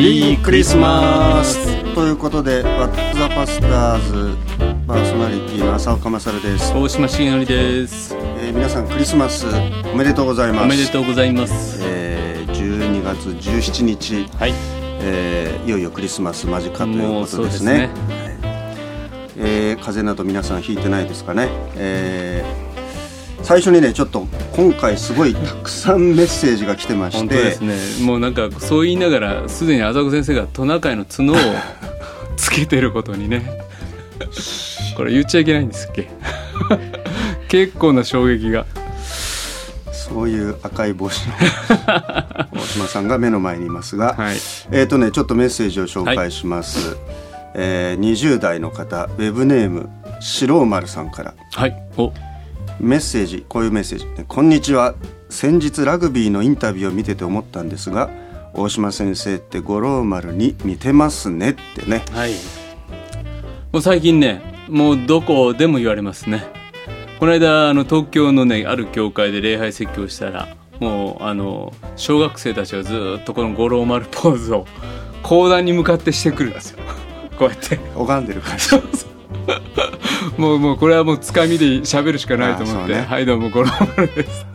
リークリスマス。ということで「ワッツ・ザ・パスターズ」パーソナリティの浅岡勝です、大島重則です。えー皆さんクリスマスおめでとうございます。おめでとうございます。えー12月17日、はい。えーいよいよクリスマス間近ということですそうですね。ねえー風邪など皆さんひいてないですかね、えー最初にねちょっと今回すごいたくさんメッセージが来てまして。本当ですね。もうなんかそう言いながらすでに浅子先生がトナカイの角を つけてることにね。これ言っちゃいけないんですっけ？結構な衝撃が。そういう赤い帽子の 大島さんが目の前にいますが、はい。えっ、とねちょっとメッセージを紹介します、えー20代の方ウェブネーム白丸さんから。はい。おメッセージこういうメッセージ「こんにちは。先日ラグビーのインタビューを見てて思ったんですが大島先生って五郎丸に似てますね」ってね。はい。もう最近ねもうどこでも言われますね。この間あの東京のねある教会で礼拝説教したらもうあの小学生たちがずっとこの五郎丸ポーズを講談に向かってしてくるんですよ。こうやって。拝んでる感じもうもうこれはもうつかみで喋るしかないと思って、ね。はいどうも五郎丸です。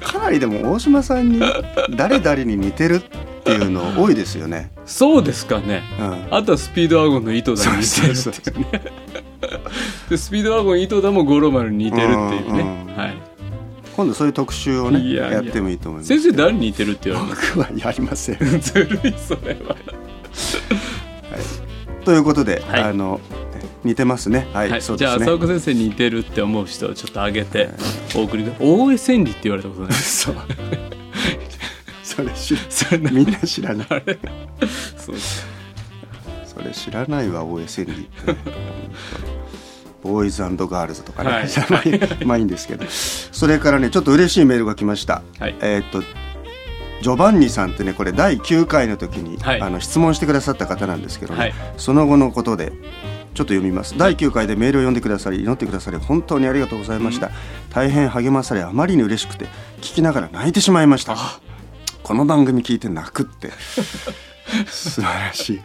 かなりでも大島さんに 誰々に似てるっていうの多いですよね、そうですかね。うん、あとはスピードワゴンの井戸田に似てるっていうね。でスピードワゴン井戸田も五郎丸に似てるっていうね。うん。うんはい。今度そういう特集をねいやってもいいと思います。先生誰に似てるって言われ僕はやりません。ずるいそれは。ということで、はい。あの似てますね。はい、はい、そうですね。じゃあ浅岡先生に似てるって思う人をちょっと挙げてお送りくだ大江千里って言われたことない。そう。それ知それなみんな知らない。そう。それ知らないわ大江千里。ってねボーイズガールズとかね、はい。まあいいまあいいんですけど。それからねちょっと嬉しいメールが来ました、はい。えーっとジョバンニさんってねこれ第9回の時に、はい。あの質問してくださった方なんですけどね、はい。その後のことでちょっと読みます。第9回でメールを読んでくださり祈ってくださり本当にありがとうございました、大変励まされあまりに嬉しくて聞きながら泣いてしまいました。この番組聞いて泣くって。素晴らしい。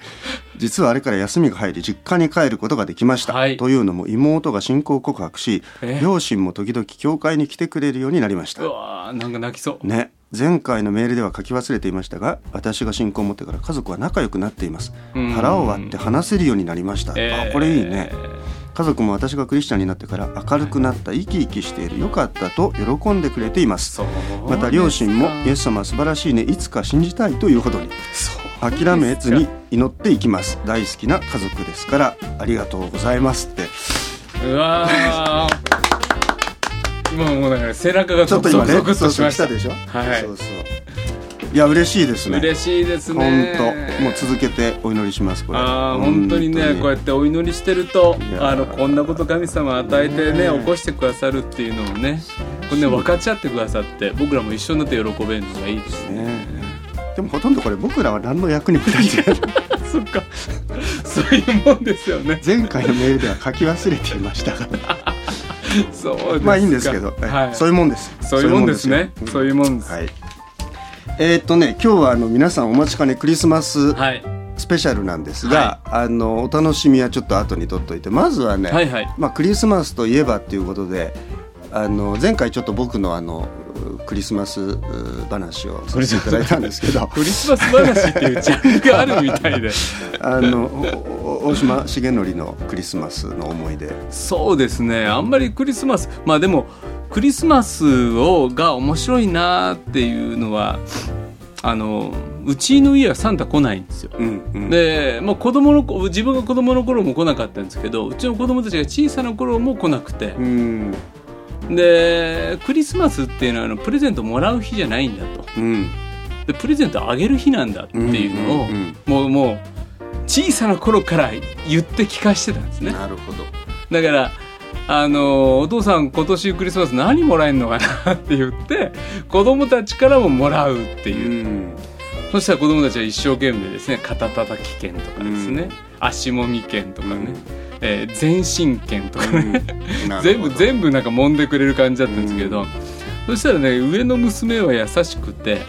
実はあれから休みが入り実家に帰ることができました、はい。というのも妹が信仰告白しえ。両親も時々教会に来てくれるようになりました。うわーなんか泣きそう。ね前回のメールでは書き忘れていましたが私が信仰を持ってから家族は仲良くなっています。うん。腹を割って話せるようになりました、えー。あこれいいね。家族も私がクリスチャンになってから明るくなった生き生きしているよかったと喜んでくれています。また両親もイエスス様は素晴らしいねいつか信じたいというほどに諦めずに祈っていきます。大好きな家族ですからありがとうございますって。うわー 今もうなんか背中がちょっと今ねゾクっとしました。でしょ？はい。そうそう。いや嬉しいですね。嬉しいです本ね当もう続けてお祈りしますこれ。ああ本当にねこうやってお祈りしてるとあのこんなこと神様与えてねね起こしてくださるっていうのをねこれね分かち合ってくださって僕らも一緒になって喜べるのがいいですね。ねでもほとんどこれ僕らは何の役にも立ってない。そっか。そういうもんですよね。前回のメールでは書き忘れていましたがそうまあいいんですけど、はい、そういうもんです。そういうもんですね。よ。そういうもんです。はい。えーっとね今日はあの皆さんお待ちかねクリスマスはい。スペシャルなんですが、あのお楽しみはちょっと後に取っといてまずはね、はいはい。まあ、クリスマスといえばっていうことであの前回ちょっと僕のあのクリスマスう話をさせていただいたんですけど。クリスマス話っていうジャンルがあるみたいで。あの大島重則のクリスマスの思い出。そうですね。あんまりクリスマス。まあでもクリスマスをが面白いなっていうのはあのうちの家はサンタ来ないんですよ。うんうん。でもう子供の子自分が子供の頃も来なかったんですけどうちの子供たちが小さな頃も来なくて。うん。でクリスマスっていうのはあのプレゼントもらう日じゃないんだと。うん。でプレゼントあげる日なんだっていうのを、うんうん。もうもう小さな頃から言って聞かしてたんですね。なるほど。だからあのお父さん今年クリスマス何もらえるのかなって言って子供たちからももらうっていう、ん。そしたら子供たちは一生懸命ですね肩たたき券とかですね、うん。足もみ券とかね、うん。えー全身券とかね、全部全部なんか揉んでくれる感じだったんですけど、そしたらね上の娘は優しくて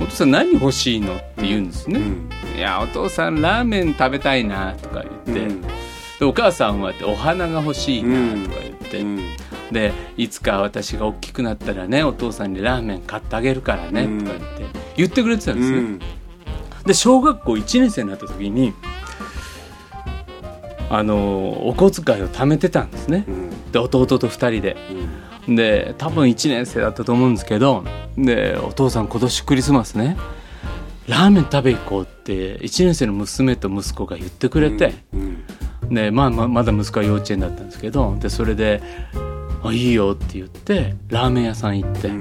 お父さん何欲しいの?」って言うんですね。うんいやお父さんラーメン食べたいなとか言って、うんでお母さんはお花が欲しいなとか言って、うんでいつか私が大きくなったらねお父さんにラーメン買ってあげるからねうんとか言って言ってくれてたんですね。うんで小学校1年生になった時にあのお小遣いを貯めてたんですね。うんで弟と2人で。で多分1年生だったと思うんですけどでお父さん今年クリスマスねラーメン食べ行こうって1年生の娘と息子が言ってくれて、うんでまあままだ息子は幼稚園だったんですけどでそれで「あいいよ」って言ってラーメン屋さん行って、う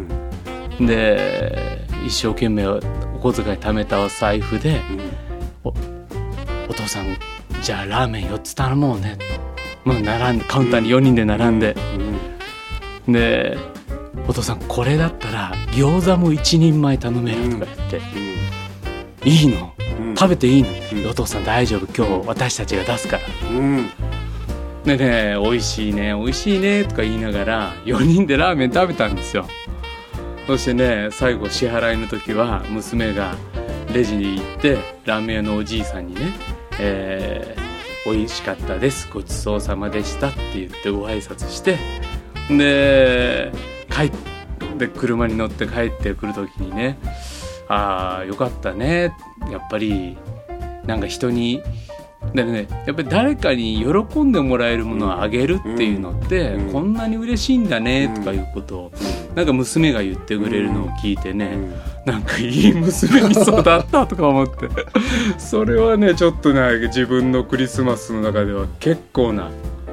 ん。で一生懸命お小遣い貯めたお財布で「お父さんじゃあラーメン4つ頼もうね」もう並んでカウンターに4人で並んで。で「お父さんこれだったら餃子も一人前頼める」とか言って「いいの？うん。食べていいの?うん。お父さん大丈夫今日私たちが出すから」うん。でね「美味しいね美味しいね」とか言いながら4人でラーメン食べたんですよ。そしてね最後支払いの時は娘がレジに行ってラーメン屋のおじいさんにね「えー、美味しかったですごちそうさまでした」って言ってご挨拶してで帰って車に乗って帰ってくる時にね「ああよかったねやっぱりなんか人にだねやっぱり誰かに喜んでもらえるものをあげるっていうのって、うんこんなに嬉しいんだねとかいうことを、なんか娘が言ってくれるのを聞いてね、なんかいい娘に育ったとか思ってそれはねちょっとね自分のクリスマスの中では結構な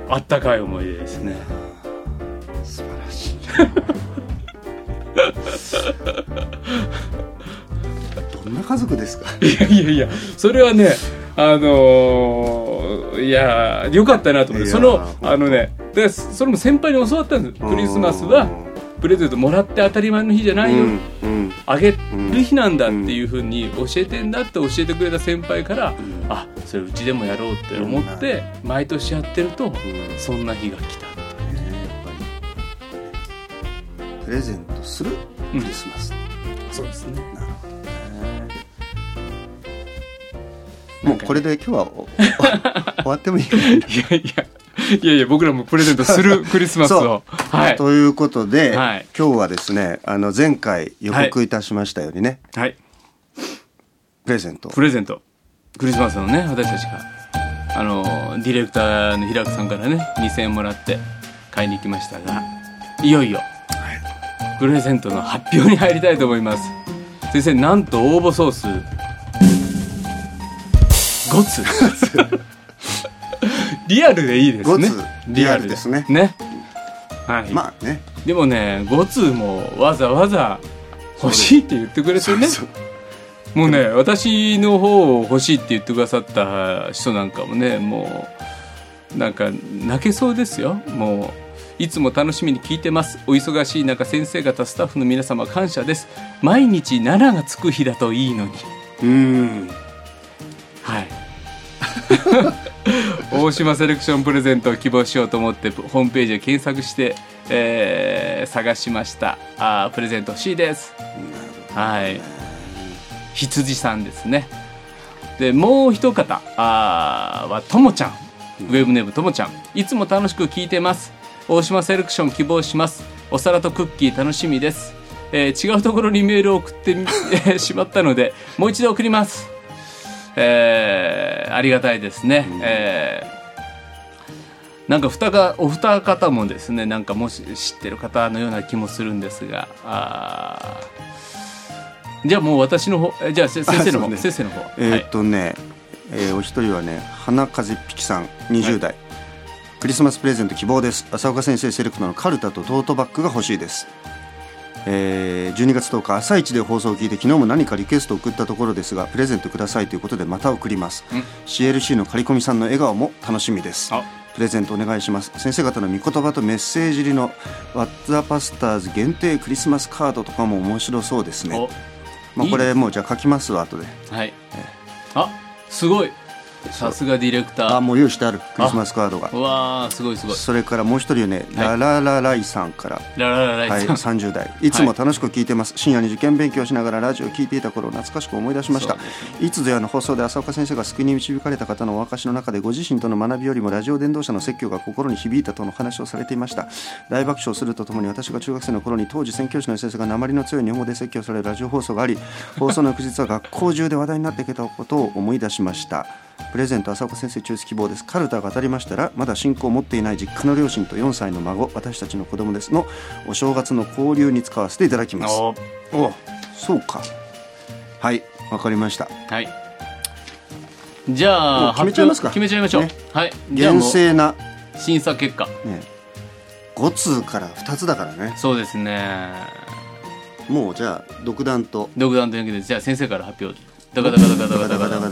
あったかい思い出ですね。どんな家族ですか？いやいやいやそれはねあのーいやよかったなと思ってそのあのねでそれも先輩に教わったんですクリスマスはプレゼントもらって当たり前の日じゃないよ、うんうん。あげる日なんだっていうふうに教えてんだって教えてくれた先輩から、ん。あそれうちでもやろうって思って毎年やってると、そんな日が来たプレゼントするクリスマス、そうですね。なるほどね。もうこれで今日はお 終わってもいいかな。いやいやいやいや僕らもプレゼントするクリスマスを。はい。ということで、はい。今日はですねあの前回予告いたしましたようにね、はい。プレゼント。プレゼント。クリスマスのね私たちが。あのディレクターの平久さんからね2000円もらって買いに行きましたがいよいよプレゼントの発表に入りたいと思います。先生なんと応募総数？5つ。リアルでいいですね。5つ。リアルで。すね。ね。はい、まあね。でもね5通もわざわざ欲しいって言ってくれてね。もうね私の方を欲しいって言ってくださった人なんかもねもうなんか泣けそうですよ。もういつも楽しみに聞いてます。お忙しい中先生方スタッフの皆様感謝です。毎日7がつく日だといいのに。うん。はい。大島セレクションプレゼントを希望しようと思ってホームページを検索して、えー探しました。あープレゼント欲しいです。はい。羊さんですね。でもう一方あーはともちゃん。ウェブネームともちゃん。いつも楽しく聞いてます大島セレクション希望します。お皿とクッキー楽しみです、えー違うところにメールを送ってみ しまったのでもう一度送ります。えーありがたいですね、えーなんか二かお二方もですねなんかもし知ってる方のような気もするんですがあーじゃあもう私の方えじゃあせ先生の方、ね。先生の方。えーはい。っとね、えーお一人はね花風一匹さん20代、クリスマスプレゼント希望です。浅岡先生セレクトのカルタとトートバッグが欲しいです。えー12月10日朝一で放送を聞いて昨日も何かリクエストを送ったところですがプレゼントくださいということでまた送ります。うん。CLC の刈り込みさんの笑顔も楽しみです。あ。プレゼントお願いします。先生方の御言葉とメッセージ入りのワッツアパスターズ限定クリスマスカードとかも面白そうですね。お。まあ、これもうじゃあ書きますわ後で。はい。あすごいさすがディレクター。あもう用意してある。クリスマスカードが。うわーすごいすごい。それからもう一人ね、ラララライさんから。ララララはい、イさん、30代。い。つも楽しく聞いてます、深夜に受験勉強しながらラジオを聞いていた。頃を懐かしく思い出しました、いつぞやの放送で浅岡先生が救いに導かれた方のお証の中でご自身との学びよりもラジオ伝道者の説教が心に響いたとの話をされていました。大爆笑するとともに私が中学生の頃に当時宣教師の先生が鉛の強い日本語で説教されるラジオ放送があり放送の翌日は学校中で話題になっていたことを思い出しましたプレゼント浅子先生中止希望です。カルタが当たりましたらまだ信仰を持っていない実家の両親と4歳の孫私たちの子供です。のお正月の交流に使わせていただきます。おおそうか。はいわかりました。はい。じゃあ決めちゃいますか。決めちゃいましょう、ね、はい。厳正な。審査結果、ね、5通から2つだからね。そうですね。もうじゃあ独断と。独断というわけでじゃあ先生から発表。ダカダカダカダカダカダカ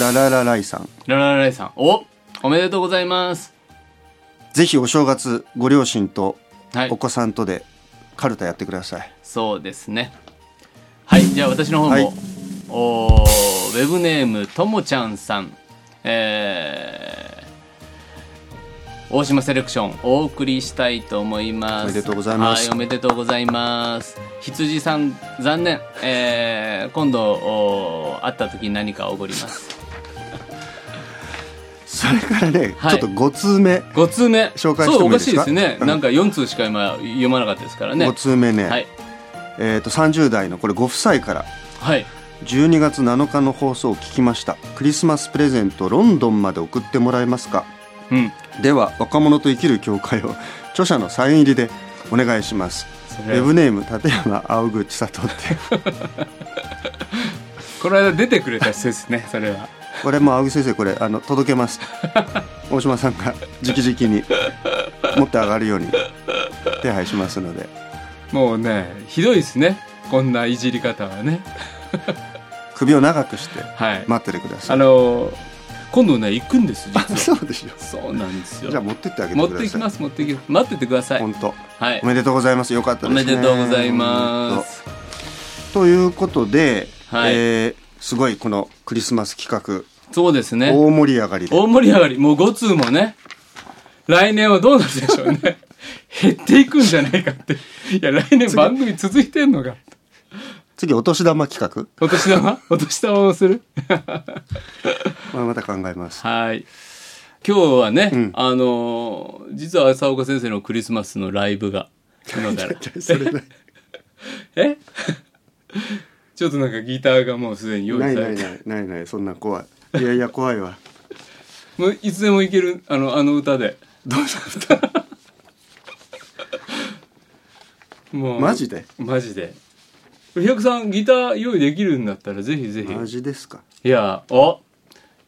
ラララライさん。ラララライさん。おおめでとうございます。ぜひお正月ご両親とはい。お子さんとでカルタやってください、そうですね。はいじゃあ私の方も、はい。おーウェブネームともちゃんさん。えー大島セレクションお送りしたいと思います。おめでとうございます。はいおめでとうございます。羊さん残念。えー今度お会った時に何かおごりますそれからね、はい。ちょっと5通目。5通目。紹介してそうおかもいいですか？しいですね、うん。なんか4通しか今読まなかったですからね。5通目ね、はい。えー、と30代のこれご夫妻から。はい。12月7日の放送を聞きました。クリスマスプレゼントロンドンまで送ってもらえますか？うん。では若者と生きる教会を 著者のサイン入りでお願いします。ウェブネーム立山青口里って。この間出てくれた人ですねそれはこれも青口先生これあの届けます。大島さんが直々に持って上がるように手配しますので。もうねひどいですね。こんないじり方はね。首を長くしてはい、待っててくださあい、のー今度ね行くんです実は。そうでしょ。そうなんですよ。じゃあ持ってってあげて持ください。ってきます持ってきます。待っててください。本当。はい。おめでとうございます。よかったおですね。めでとうございます。ということで、はい。えーすごいこのクリスマス企画、そうですね。大盛り上がりで。大盛り上がり。もう5通もね。来年はどうなるでしょうね。減っていくんじゃないかって。いや来年番組続いてんのか次お年玉企画、お年玉？お年玉をする？まあ、また考えます。はい。今日はね、ん。あのー実は浅岡先生のクリスマスのライブがえ？ちょっとなんかギターがもうすでに用意さないれて。ないないないないそんな怖い。いやいや怖いわ。もういつでもいけるあのあの歌で。どうした？もう。マジで？マジで。平子さんギター用意できるんだったらぜひぜひ。マジですか？いやお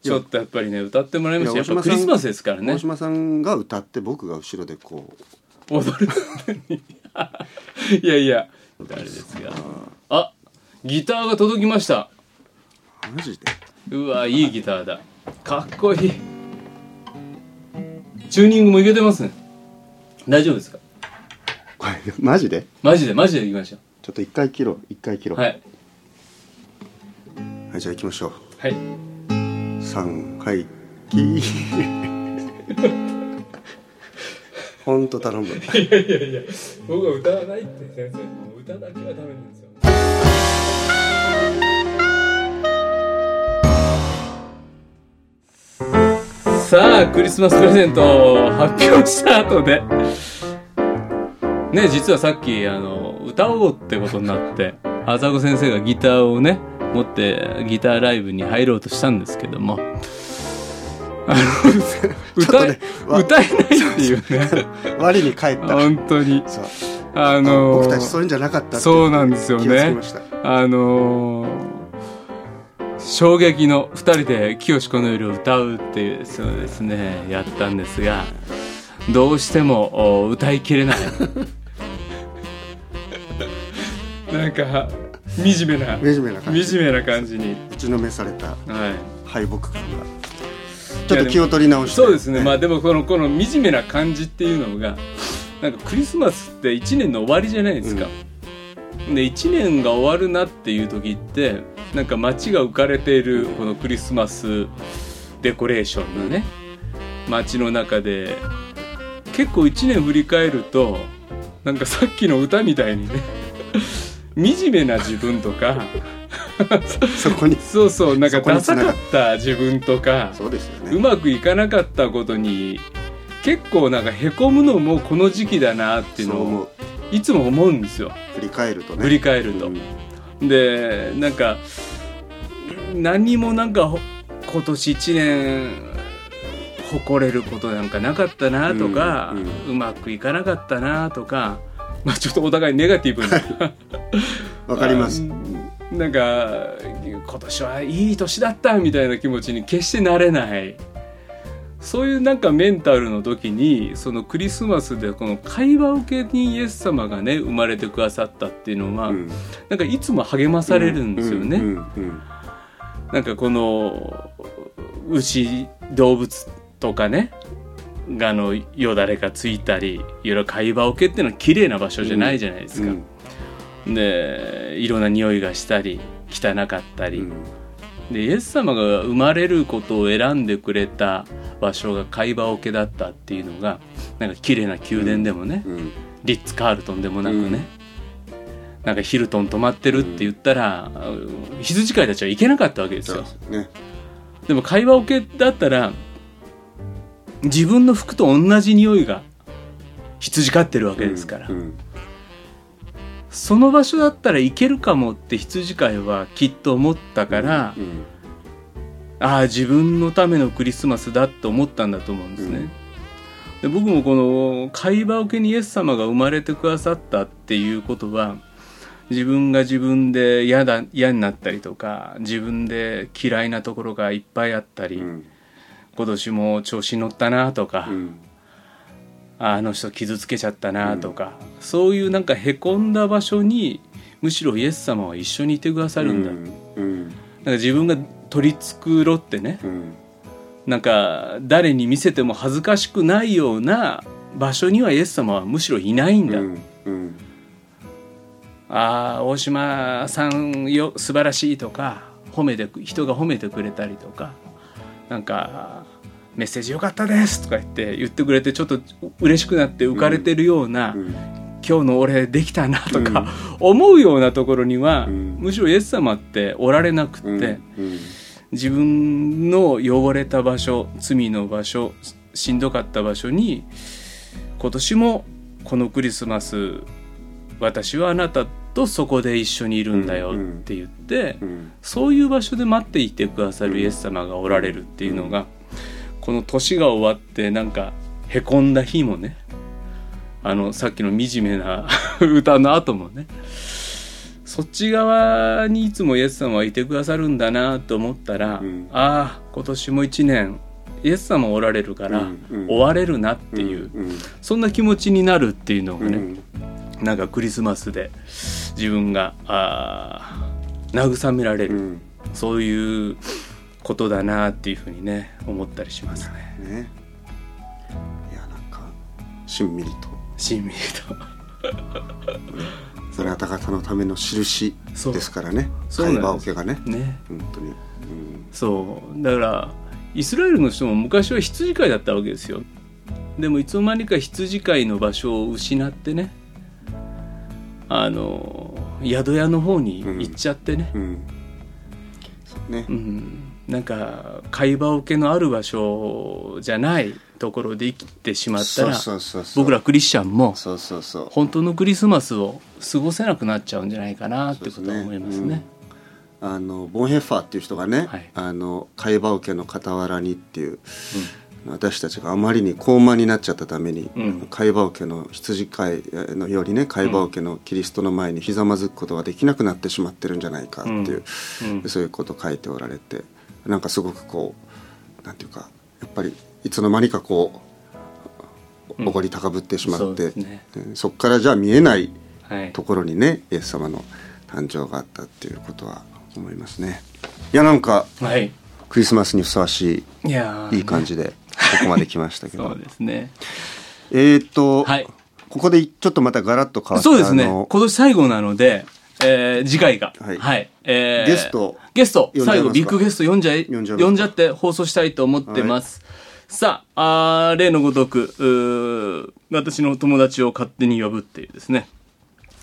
ちょっとやっぱりね歌ってもらいました。やっぱいや大島さんクリスマスですからね。大島さんが歌って僕が後ろでこう。踊るいやいやあれですがあギターが届きました。マジで？うわいいギターだ。かっこいい。チューニングもいけてますね。大丈夫ですか？これマジで？マジでマジでいきましょちょっと一回切ろう一回切ろう。うはい。はいじゃあ行きましょう。はい。三はいキーほんと頼む。いやいやいや僕は歌わないって先生。もう歌だけはダメなんですさあクリスマスプレゼントを発表した後で。ね実はさっきあの歌おうってことになって浅子先生がギターをね持ってギターライブに入ろうとしたんですけども。あの歌え、ねわ歌えないっていうね。我に返った。本当に。あの僕たちそういうんじゃなかったってそうなんですよね。あのー衝撃の2人で「清この夜」を歌うっていうですねですね。やったんですがどうしてもお歌いきれない。なんか惨めな惨めな感じ。惨めな感じに。打ちのめされたはい。敗北感が。ちょっと気を取り直して。そうですね。まあでもこのこの惨めな感じっていうのがなんかクリスマスって1年の終わりじゃないですか、で1年が終わるなっていう時ってなんか街が浮かれているこのクリスマスデコレーションのね街の中で結構1年振り返るとなんかさっきの歌みたいにね惨めな自分とかそこにそうそうなんかダサかっった自分とかそうですようねまくいかなかったことに結構なんかへこむのもこの時期だなっていうのをいつも思うんですよ。振り返るとね。振り返ると。うんでなんか何にもなんかほ今年1年誇れることなんかなかったなとか、ううんまくいかなかったなとか、まあ、ちょっとお互いネガティブな。わかります。あなんか今年はいい年だったみたいな気持ちに決してなれないそういうなんかメンタルの時にそのクリスマスでこの会話受けにイエス様がね生まれてくださったっていうのは、うん。なんかいつも励まされるんですよね。うんうんうんなんかこの牛動物とかねがあのよだれがついたりいろいろ会話桶っていうのは綺麗な場所じゃないじゃないですか。うん。でいろんな匂いがしたり汚かったり、うんでイエス様が生まれることを選んでくれた場所が会話桶だったっていうのがなんか綺麗な宮殿でもね、うんリッツ・カールトンでもなくね、うん。なんかヒルトン泊まってるって言ったら、羊飼いたちは行けなかったわけですよ。で。すね。でも会話受けだったら自分の服と同じ匂いが羊飼ってるわけですから、うんその場所だったらいけるかもって羊飼いはきっと思ったから、うんああ自分のためのクリスマスだって思ったんだと思うんですね。で僕もこの会話受けにイエス様が生まれてくださったっていうことは自分が自分で嫌だ嫌になったりとか自分で嫌いなところがいっぱいあったり、うん。今年も調子に乗ったなとか、うんあの人傷つけちゃったなとか、そういうなんかへこんだ場所にむしろイエス様は一緒にいてくださるんだ、なんかうん。自分が取り繕ってねうん。なんか誰に見せても恥ずかしくないような場所にはイエス様はむしろいないんだ、うんうん。ああ大島さんよ素晴らしいとか褒めてく人が褒めてくれたりとかなんかメッセージよかったですとか言って言ってくれてちょっと嬉しくなって浮かれてるような、うん今日の俺できたなとか、思うようなところには、うん。むしろイエス様っておられなくって、自分の汚れた場所罪の場所しんどかった場所に今年もこのクリスマス私はあなたとそこで一緒にいるんだよって言って、うん。そういう場所で待っていてくださるイエス様がおられるっていうのが、この年が終わってなんかへこんだ日もねあのさっきの惨めな 歌の後もねそっち側にいつもイエス様はいてくださるんだなと思ったら、うん。ああ今年も一年イエス様おられるから、うんうん。終われるなっていう、うんそんな気持ちになるっていうのがね、うん。なんかクリスマスで自分があー慰められる、うん。そういうことだなっていうふうにね思ったりしますね。ね。いやなんかしんみりと。しんみり それは方々のための印ですからね。会話桶がね。とね。本当に、うん。そう。だからイスラエルの人も昔は羊飼いだったわけですよ。でもいつの間にか羊飼いの場所を失ってねあの宿屋の方に行っちゃってね、うん。そうね。うん、なんか会話受けのある場所じゃないところで生きてしまったら僕らクリスチャンもそうそうそう。本当のクリスマスを過ごせなくなっちゃうんじゃないかなってことは思いますね。うん。あのボンヘッファーっていう人がね、はい。あの会話受けの傍らにっていう、私たちがあまりに高慢になっちゃったために、うん。会話受けの羊飼いのよりね会話受けのキリストの前にひざまずくことができなくなってしまってるんじゃないかっていう、うん。そういうことを書いておられてなんかすごくこうなんていうかやっぱりいつの間にかこううんおごり高ぶってしまって、うん。そこからじゃあ見えないはい。ところにねイエス様の誕生があったっていうことは思いますね。いやなんかはい、クリスマスにふさわしいやいいい感じでここまで来ましたけ そどうですね。えーと、はい。ここでちょっとまたガラッと変わったそうですね。今年最後なのでえー次回が、はい。えーゲスト。ゲスト。呼んじゃいますか？最後ゲスト、はいはいえーゲストゲスト最後ビッグゲスト呼んじゃい呼んじゃって放送したいと思ってます、さああー例のごとく私の友達を勝手に呼ぶっていうですね。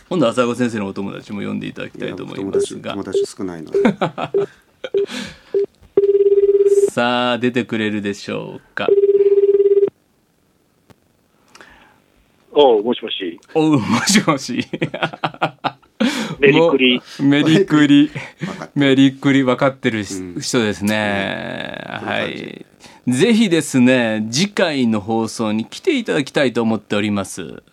今度は浅子先生のお友達も呼んでいただきたいと思いますが。友達少ないので。さあ出てくれるでしょうか？おう、もしもし。おうもしもしメリクリ。メリクリ。分かっメリクリ。分かってる人ですね、うん。はい。ぜひですね次回の放送に来ていただきたいと思っております。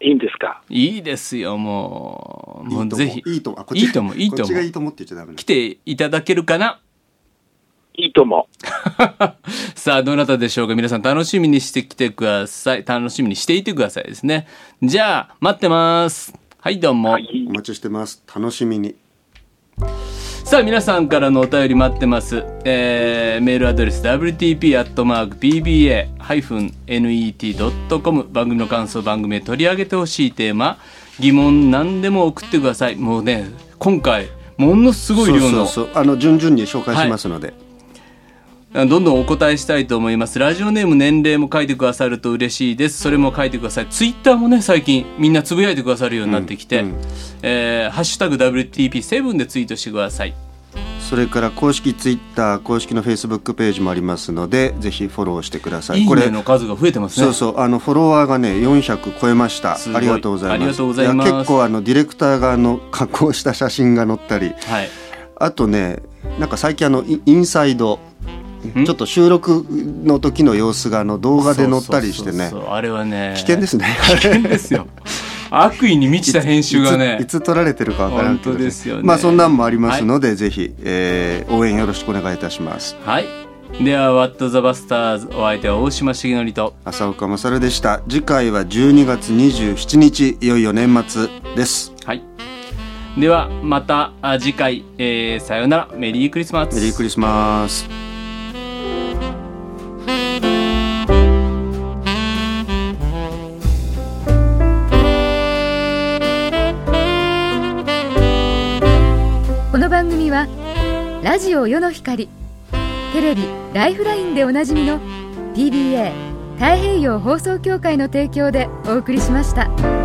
いいんですか？いいですよもう。もうぜひ。いいと思う。あこっちいいと思う。いいと思う。こっちがいいと思って言っちゃダメな来ていただけるかな？いいとも。さあどなたでしょうか？皆さん楽しみにしてきてください。楽しみにしていてくださいですね。じゃあ待ってますはいどうも、はい。お。待ちしてます。楽しみに。さあ皆さんからのお便り待ってます、えーメールアドレス wtp.pba-net.com 番組の感想番組へ取り上げてほしいテーマ。疑問何でも送ってください。もうね今回ものすごい量のあの順々に紹介しますので、どんどんお答えしたいと思います。ラジオネーム年齢も書いてくださると嬉しいです。それも書いてください。ツイッターもね最近みんなつぶやいてくださるようになってきて「うん。うんえーハッシュタグ #WTP7」でツイートしてください。それから公式ツイッター公式のフェイスブックページもありますのでぜひフォローしてください。いいこれねの数が増えてますね。そうそうあのフォロワーがね400超えました。ありがとうございます。結構あのディレクターがあの加工した写真が載ったり。はい。あとねなんか最近あのインサイドんちょっと収録の時の様子があの動画で載ったりしてね。あれはね。危険ですね。危険ですよ。悪意に満ちた編集がね。いつ撮られてるかわからんけど、本当ですよね。まあそんなんもありますので、ぜひ、えー応援よろしくお願いいたします。はい。では「ワット・ザ・バスターズ」お相手は大島重則と。浅岡勝でした。次回は12月27日いよいよ年末です。はい。ではまたあ次回、えーさようなら。メリークリスマス。メリークリスマスラジオ世の光テレビ「ライフライン」でおなじみの PBA 太平洋放送協会の提供でお送りしました。